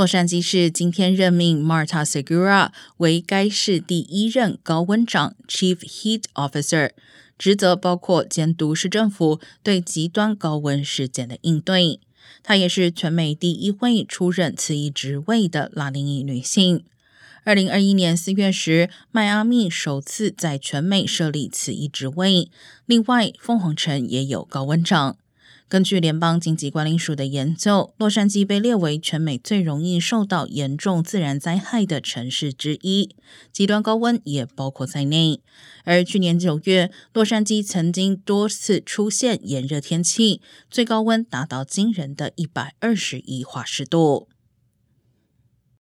洛杉矶市今天任命 Marta Segura 为该市第一任高温长 （Chief Heat Officer），职责包括监督市政府对极端高温事件的应对。她也是全美第一位出任此一职位的拉丁裔女性。二零二一年四月时，迈阿密首次在全美设立此一职位。另外，凤凰城也有高温长。根据联邦经济管理署的研究，洛杉矶被列为全美最容易受到严重自然灾害的城市之一，极端高温也包括在内。而去年九月，洛杉矶曾经多次出现炎热天气，最高温达到惊人的一百二十一华氏度。